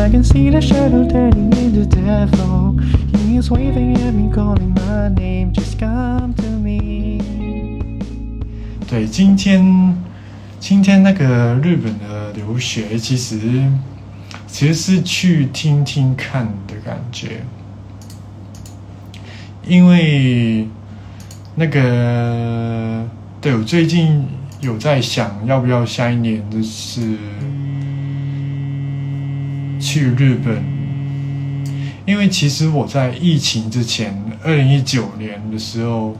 I can see the shadow turning into devil. He's waving at me, calling my name. Just come to me. 对，今天今天那个日本的留学，其实其实是去听听看的感觉，因为那个对我最近有在想，要不要下一年就是去日本，因为其实我在疫情之前，二零一九年的时候，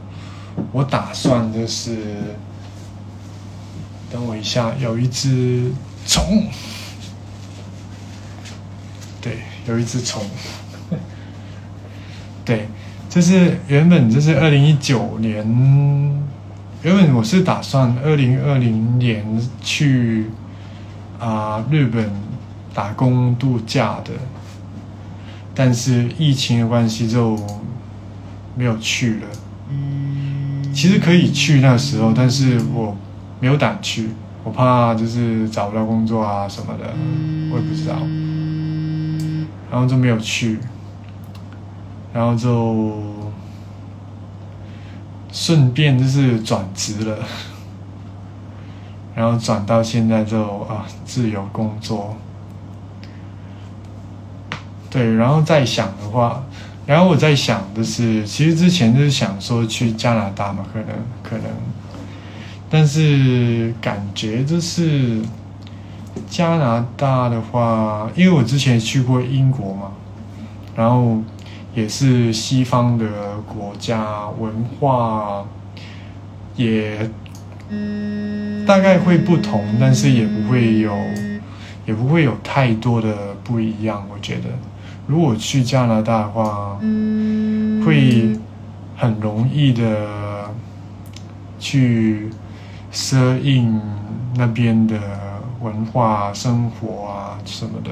我打算就是。等我一下，有一只虫。对，有一只虫。对，就是原本就是二零一九年，原本我是打算二零二零年去啊日本打工度假的，但是疫情的关系就没有去了。其实可以去那时候，但是我。没有胆去，我怕就是找不到工作啊什么的，我也不知道，然后就没有去，然后就顺便就是转职了，然后转到现在就啊自由工作，对，然后再想的话，然后我在想的是，其实之前就是想说去加拿大嘛，可能可能。但是感觉就是加拿大的话，因为我之前去过英国嘛，然后也是西方的国家，文化也大概会不同，但是也不会有也不会有太多的不一样。我觉得如果去加拿大的话，会很容易的去。适应那边的文化、生活啊什么的，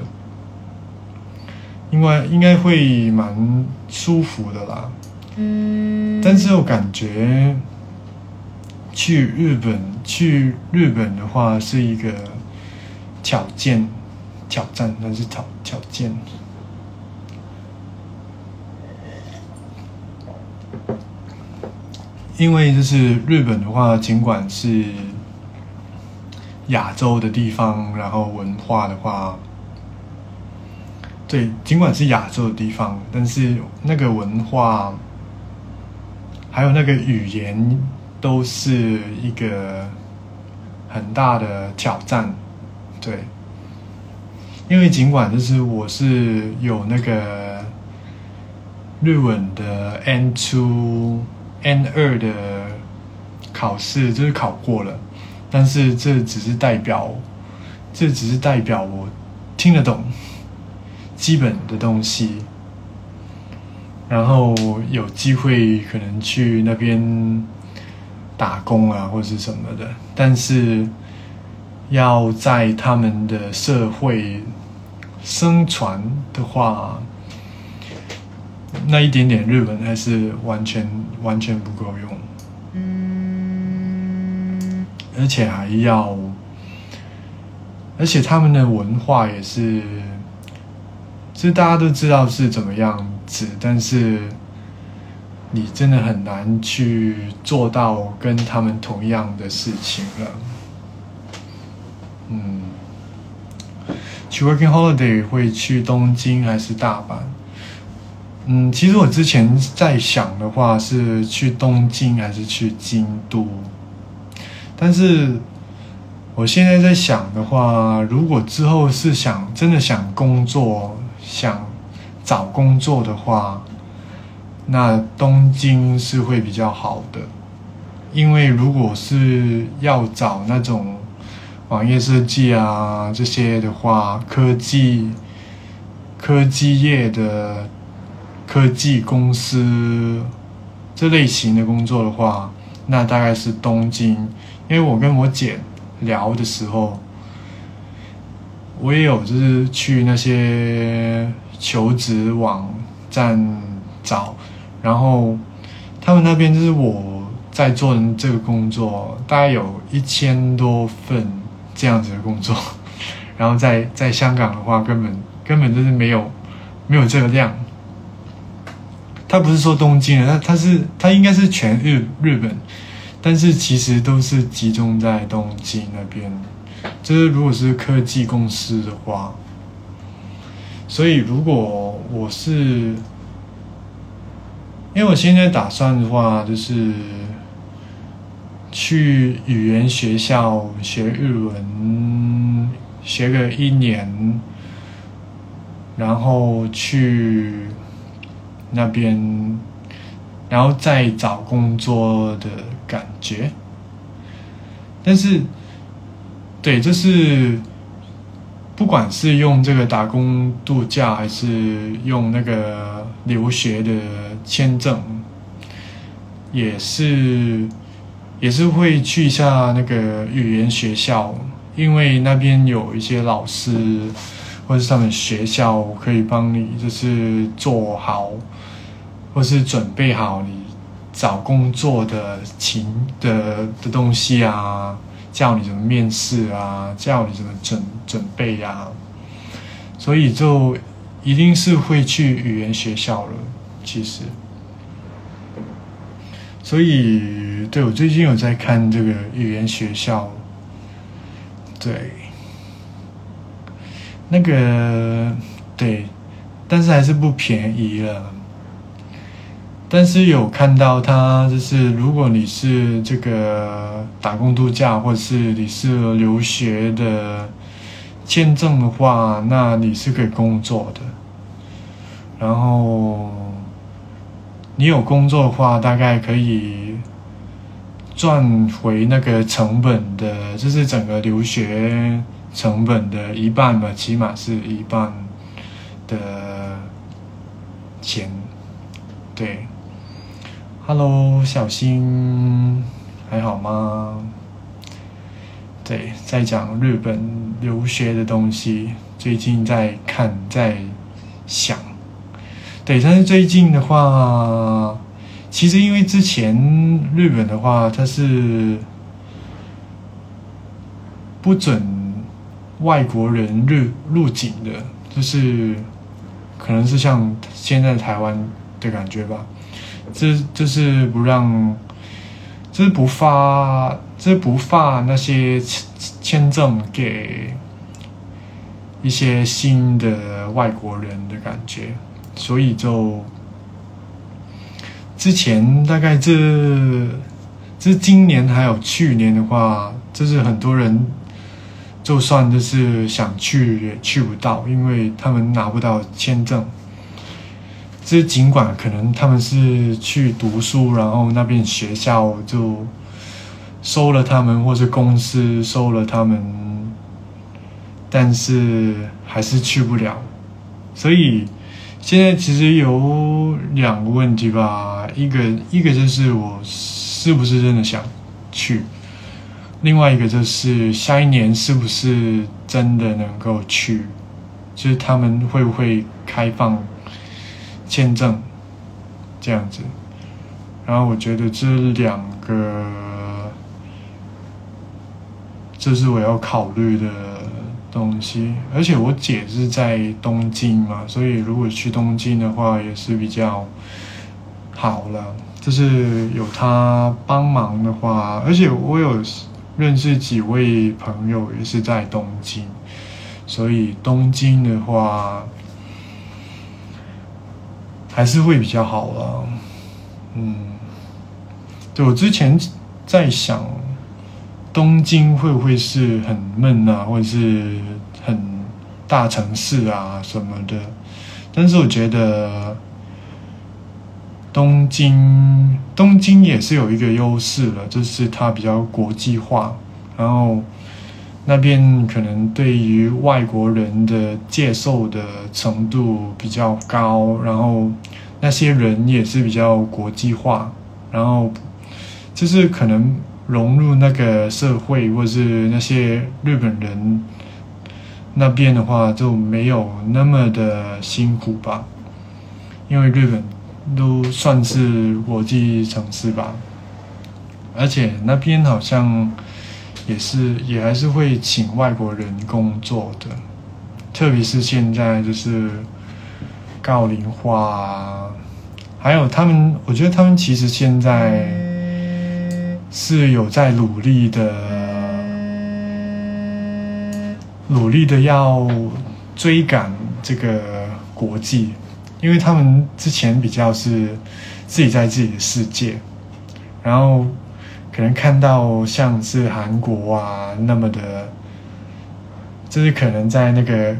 应该应该会蛮舒服的啦。嗯，但是我感觉去日本，去日本的话是一个挑战，挑战那是挑挑战。因为就是日本的话，尽管是亚洲的地方，然后文化的话，对，尽管是亚洲的地方，但是那个文化还有那个语言都是一个很大的挑战，对。因为尽管就是我是有那个日文的 N 出。N 二的考试就是考过了，但是这只是代表，这只是代表我听得懂基本的东西，然后有机会可能去那边打工啊，或者是什么的，但是要在他们的社会生存的话。那一点点日文还是完全完全不够用，嗯，而且还要，而且他们的文化也是，这大家都知道是怎么样子，但是你真的很难去做到跟他们同样的事情了，嗯，去 working holiday 会去东京还是大阪？嗯，其实我之前在想的话是去东京还是去京都，但是我现在在想的话，如果之后是想真的想工作、想找工作的话，那东京是会比较好的，因为如果是要找那种网页设计啊这些的话，科技科技业的。科技公司这类型的工作的话，那大概是东京。因为我跟我姐聊的时候，我也有就是去那些求职网站找，然后他们那边就是我在做的这个工作，大概有一千多份这样子的工作，然后在在香港的话，根本根本就是没有没有这个量。他不是说东京的，他他是他应该是全日日本，但是其实都是集中在东京那边。就是如果是科技公司的话，所以如果我是，因为我现在打算的话，就是去语言学校学日文，学个一年，然后去。那边，然后再找工作的感觉，但是，对，就是不管是用这个打工度假，还是用那个留学的签证，也是也是会去一下那个语言学校，因为那边有一些老师或者是他们学校可以帮你，就是做好。或是准备好你找工作的情的的东西啊，教你怎么面试啊，教你怎么准准备呀，所以就一定是会去语言学校了。其实，所以对我最近有在看这个语言学校，对，那个对，但是还是不便宜了。但是有看到他，就是如果你是这个打工度假，或者是你是留学的签证的话，那你是可以工作的。然后你有工作的话，大概可以赚回那个成本的，就是整个留学成本的一半吧，起码是一半的钱，对。Hello，小新，还好吗？对，在讲日本留学的东西，最近在看，在想。对，但是最近的话，其实因为之前日本的话，它是不准外国人入入境的，就是可能是像现在台湾的感觉吧。这就是不让，就是不发，就是不发那些签签证给一些新的外国人的感觉，所以就之前大概这这今年还有去年的话，就是很多人就算就是想去也去不到，因为他们拿不到签证。这尽管可能他们是去读书，然后那边学校就收了他们，或是公司收了他们，但是还是去不了。所以现在其实有两个问题吧，一个一个就是我是不是真的想去，另外一个就是下一年是不是真的能够去，就是他们会不会开放。签证这样子，然后我觉得这两个，这是我要考虑的东西。而且我姐是在东京嘛，所以如果去东京的话也是比较好了。就是有她帮忙的话，而且我有认识几位朋友也是在东京，所以东京的话。还是会比较好了，嗯，对我之前在想，东京会不会是很闷啊，或者是很大城市啊什么的？但是我觉得东京东京也是有一个优势了，就是它比较国际化，然后那边可能对于外国人的接受的程度比较高，然后。那些人也是比较国际化，然后就是可能融入那个社会，或是那些日本人那边的话，就没有那么的辛苦吧。因为日本都算是国际城市吧，而且那边好像也是也还是会请外国人工作的，特别是现在就是高龄化。还有他们，我觉得他们其实现在是有在努力的，努力的要追赶这个国际，因为他们之前比较是自己在自己的世界，然后可能看到像是韩国啊那么的，就是可能在那个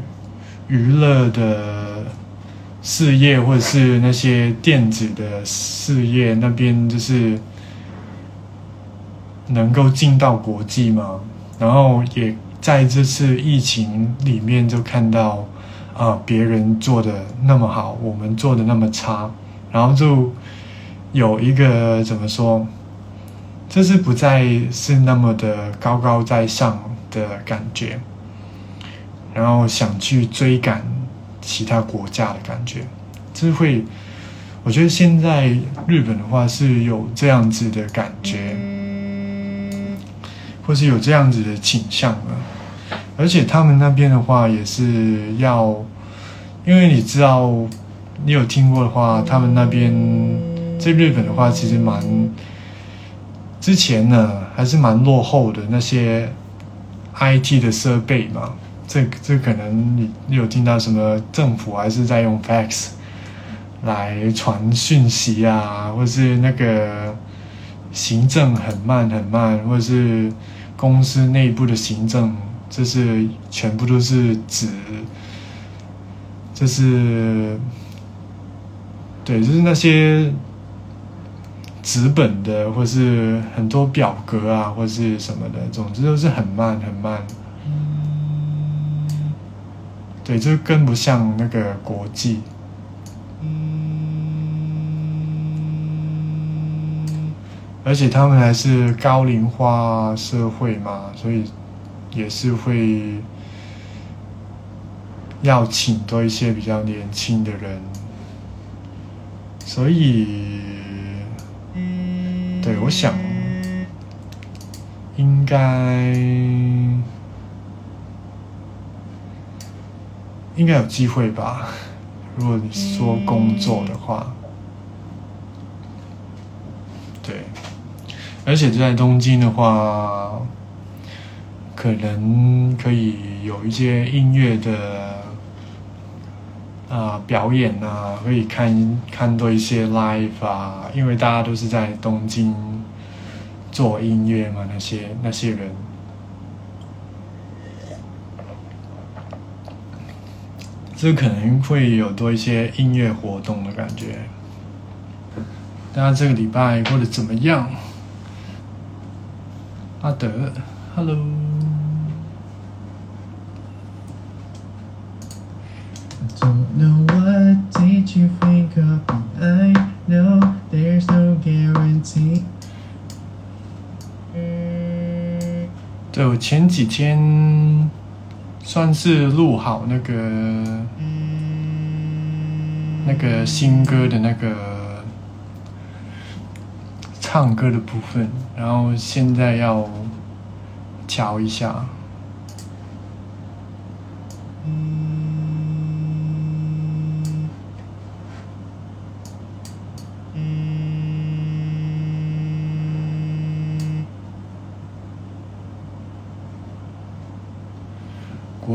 娱乐的。事业或者是那些电子的事业那边，就是能够进到国际嘛。然后也在这次疫情里面就看到啊，别人做的那么好，我们做的那么差，然后就有一个怎么说，就是不再是那么的高高在上的感觉，然后想去追赶。其他国家的感觉，就是会，我觉得现在日本的话是有这样子的感觉，或是有这样子的倾向的，而且他们那边的话也是要，因为你知道，你有听过的话，他们那边在日本的话其实蛮，之前呢还是蛮落后的那些 IT 的设备嘛。这这可能你有听到什么政府还是在用 fax 来传讯息啊，或是那个行政很慢很慢，或者是公司内部的行政，就是全部都是纸，就是对，就是那些纸本的，或是很多表格啊，或是什么的，总之都是很慢很慢。对，就跟不上那个国际，而且他们还是高龄化社会嘛，所以也是会要请多一些比较年轻的人，所以，我想应该。应该有机会吧，如果你说工作的话，对，而且在东京的话，可能可以有一些音乐的啊表演啊，可以看看多一些 live 啊，因为大家都是在东京做音乐嘛，那些那些人。这可能会有多一些音乐活动的感觉。大家这个礼拜过得怎么样？阿德，Hello。Don't know what did you think of i know there's no guarantee 嗯对我前几天算是录好那个那个新歌的那个唱歌的部分然后现在要调一下。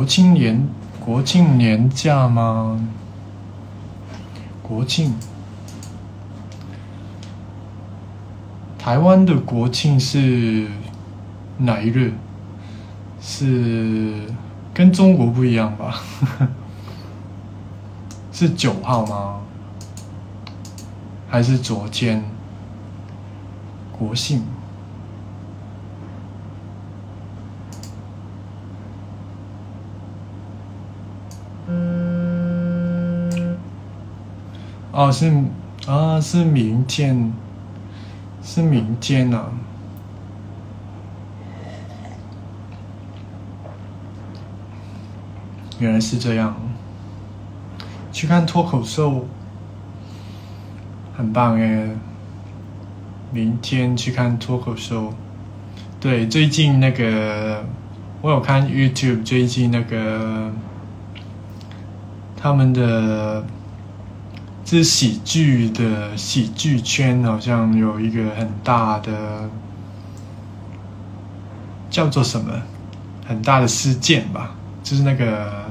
庆年国庆年假吗？国庆，台湾的国庆是哪一日？是跟中国不一样吧？是九号吗？还是昨天？国庆？哦，是啊，是民间，是民间啊。原来是这样，去看脱口秀，很棒哎！明天去看脱口秀，对，最近那个我有看 YouTube，最近那个他们的这喜剧的喜剧圈好像有一个很大的叫做什么很大的事件吧。就是那个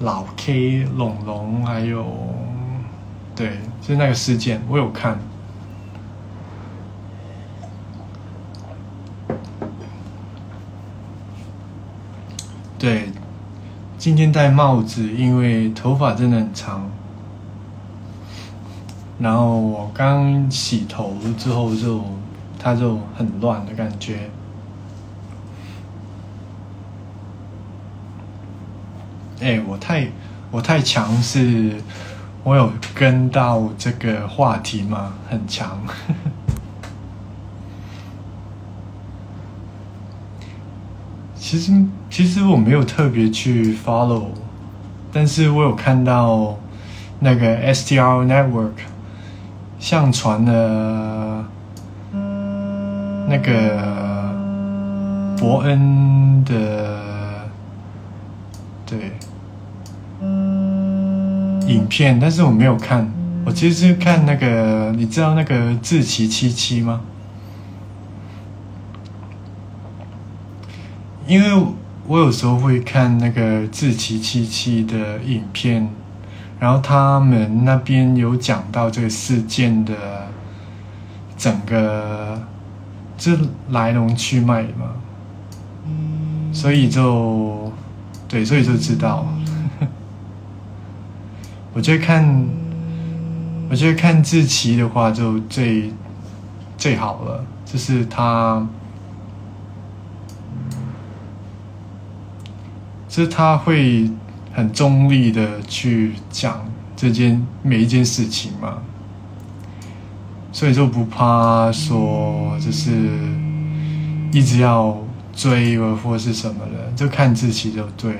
老 K 龙龙，还有对，就是那个事件，我有看。对，今天戴帽子，因为头发真的很长。然后我刚洗头之后，就它就很乱的感觉。哎，我太我太强势，我有跟到这个话题吗？很强。其实其实我没有特别去 follow，但是我有看到那个 STR Network 上传了那个伯恩的。对，影片，但是我没有看。我其实是看那个，你知道那个自奇七七吗？因为我有时候会看那个自奇七七的影片，然后他们那边有讲到这个事件的整个这来龙去脉嘛，所以就。对，所以就知道，我觉得看，我觉得看志奇的话就最最好了，就是他，就是他会很中立的去讲这件每一件事情嘛，所以就不怕说就是一直要。追或是什么的，就看自己就对了。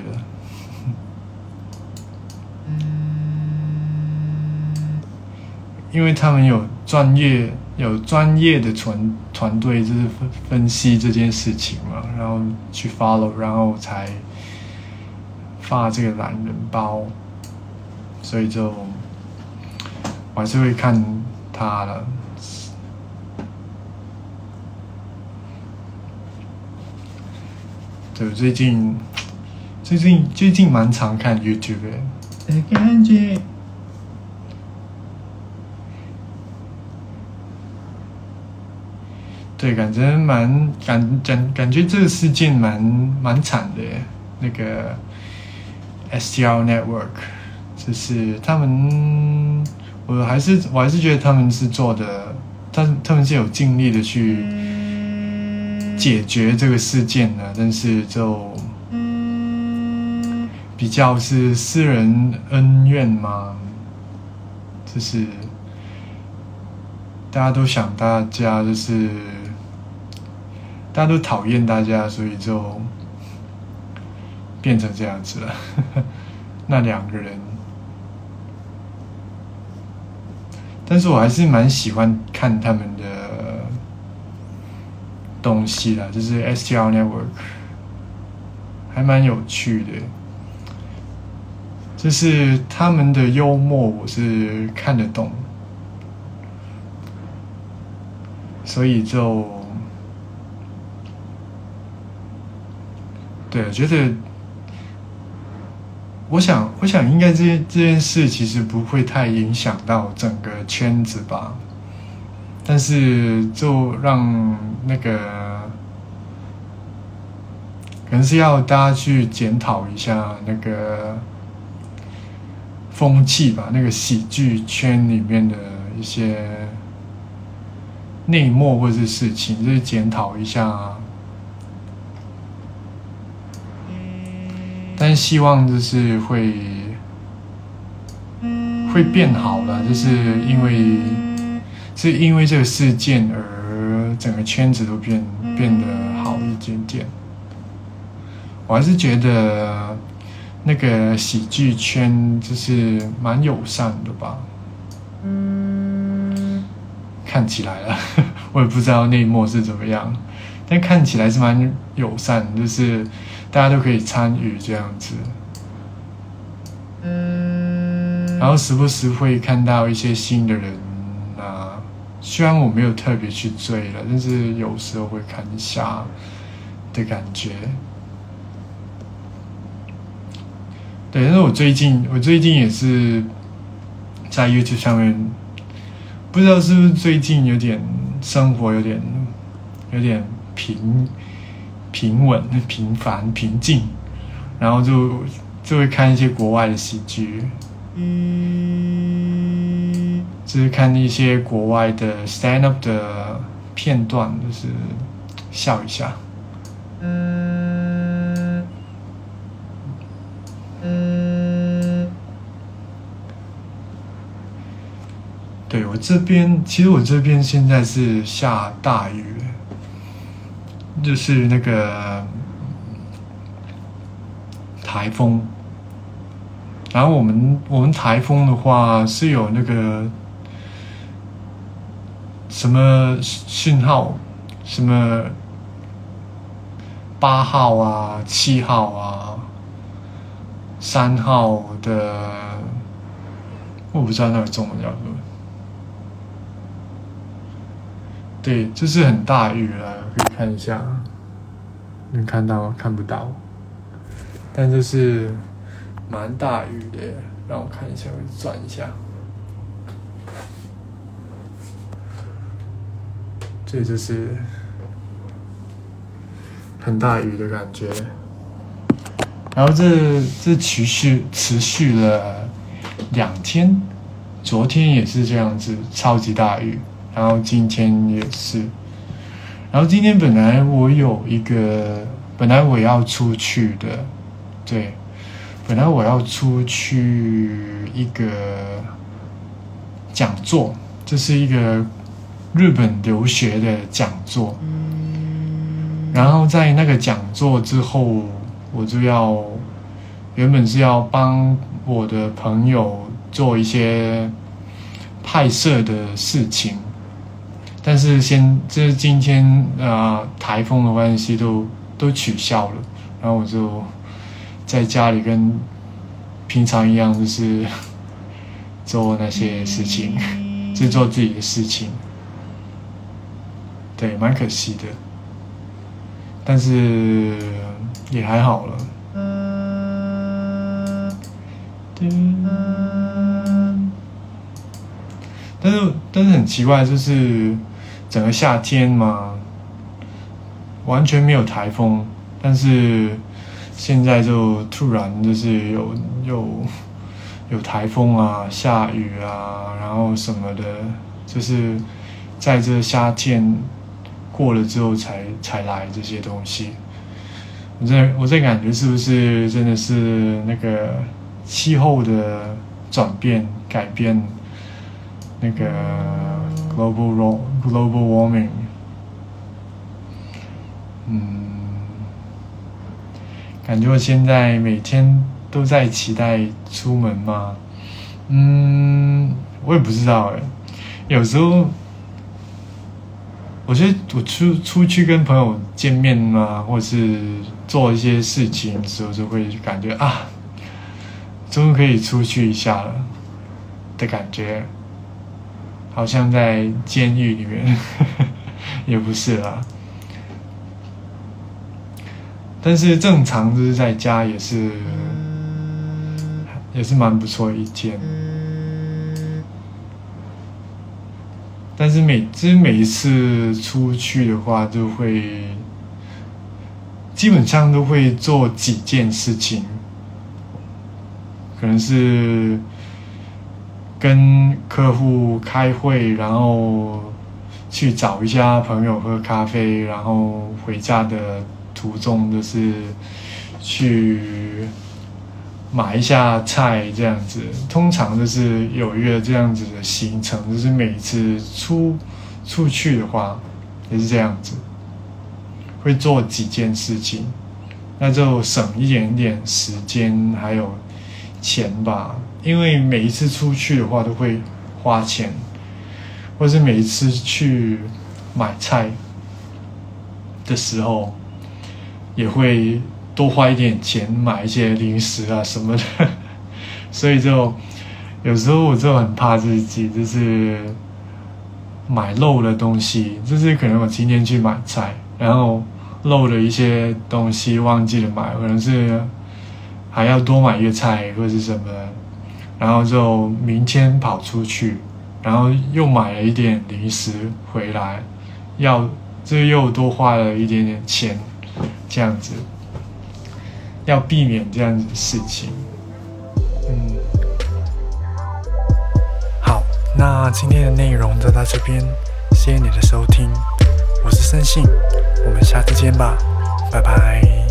因为他们有专业、有专业的团团队，就是分分析这件事情嘛，然后去 follow，然后才发这个懒人包，所以就我还是会看他的。对，最近最近最近蛮常看 YouTube 的感觉。对，感觉蛮感感感觉这个事件蛮蛮惨的。那个 STL Network，就是他们，我还是我还是觉得他们是做的，他他们是有尽力的去。解决这个事件的，但是就比较是私人恩怨嘛，就是大家都想大家就是大家都讨厌大家，所以就变成这样子了。那两个人，但是我还是蛮喜欢看他们的。东西啦，就是 STR Network，还蛮有趣的。就是他们的幽默，我是看得懂，所以就对，觉得我想，我想应该这件这件事其实不会太影响到整个圈子吧。但是就让那个，可能是要大家去检讨一下那个风气吧，那个喜剧圈里面的一些内幕或者是事情，就是检讨一下。但是希望就是会。会变好了，就是因为是因为这个事件而整个圈子都变变得好一点点。我还是觉得那个喜剧圈就是蛮友善的吧。看起来了，我也不知道内幕是怎么样，但看起来是蛮友善，就是大家都可以参与这样子。然后时不时会看到一些新的人啊，虽然我没有特别去追了，但是有时候会看一下的感觉。对，但是我最近我最近也是在 YouTube 上面，不知道是不是最近有点生活有点有点平平稳、平凡、平静，然后就就会看一些国外的喜剧。嗯，就是看一些国外的 stand up 的片段，就是笑一下。嗯嗯，对我这边，其实我这边现在是下大雨，就是那个台风。然后我们我们台风的话是有那个什么信号，什么八号啊、七号啊、三号的，我不知道那个中文叫什么。对，就是很大雨了，可以看一下，能看到看不到，但就是。蛮大雨的，让我看一下，我转一下。这就是很大雨的感觉。然后这这持续持续了两天，昨天也是这样子，超级大雨。然后今天也是。然后今天本来我有一个，本来我要出去的，对。本来我要出去一个讲座，这是一个日本留学的讲座。然后在那个讲座之后，我就要原本是要帮我的朋友做一些拍摄的事情，但是先这是今天啊台风的关系都都取消了，然后我就。在家里跟平常一样，就是做那些事情，就做自己的事情，对，蛮可惜的，但是也还好了。但是但是很奇怪，就是整个夏天嘛，完全没有台风，但是。现在就突然就是有有有台风啊，下雨啊，然后什么的，就是在这夏天过了之后才才来这些东西。我在我在感觉是不是真的是那个气候的转变改变，那个 global global warming，嗯。感觉我现在每天都在期待出门吗？嗯，我也不知道哎。有时候，我觉得我出出去跟朋友见面啊，或者是做一些事情的时候，就会感觉啊，终于可以出去一下了的感觉，好像在监狱里面，也不是啦。但是正常就是在家也是，也是蛮不错一天。但是每其实每一次出去的话，就会基本上都会做几件事情，可能是跟客户开会，然后去找一下朋友喝咖啡，然后回家的。途中就是去买一下菜这样子。通常就是有一个这样子的行程，就是每次出出去的话也是这样子，会做几件事情，那就省一点点时间还有钱吧。因为每一次出去的话都会花钱，或是每一次去买菜的时候，也会多花一点钱买一些零食啊什么的，所以就有时候我就很怕自己就是买漏了东西，就是可能我今天去买菜，然后漏了一些东西忘记了买，可能是还要多买一个菜或者是什么。然后就明天跑出去，然后又买了一点零食回来，要这又多花了一点点钱，这样子，要避免这样子的事情。嗯，好，那今天的内容就到这边，谢谢你的收听，我是森信，我们下次见吧，拜拜。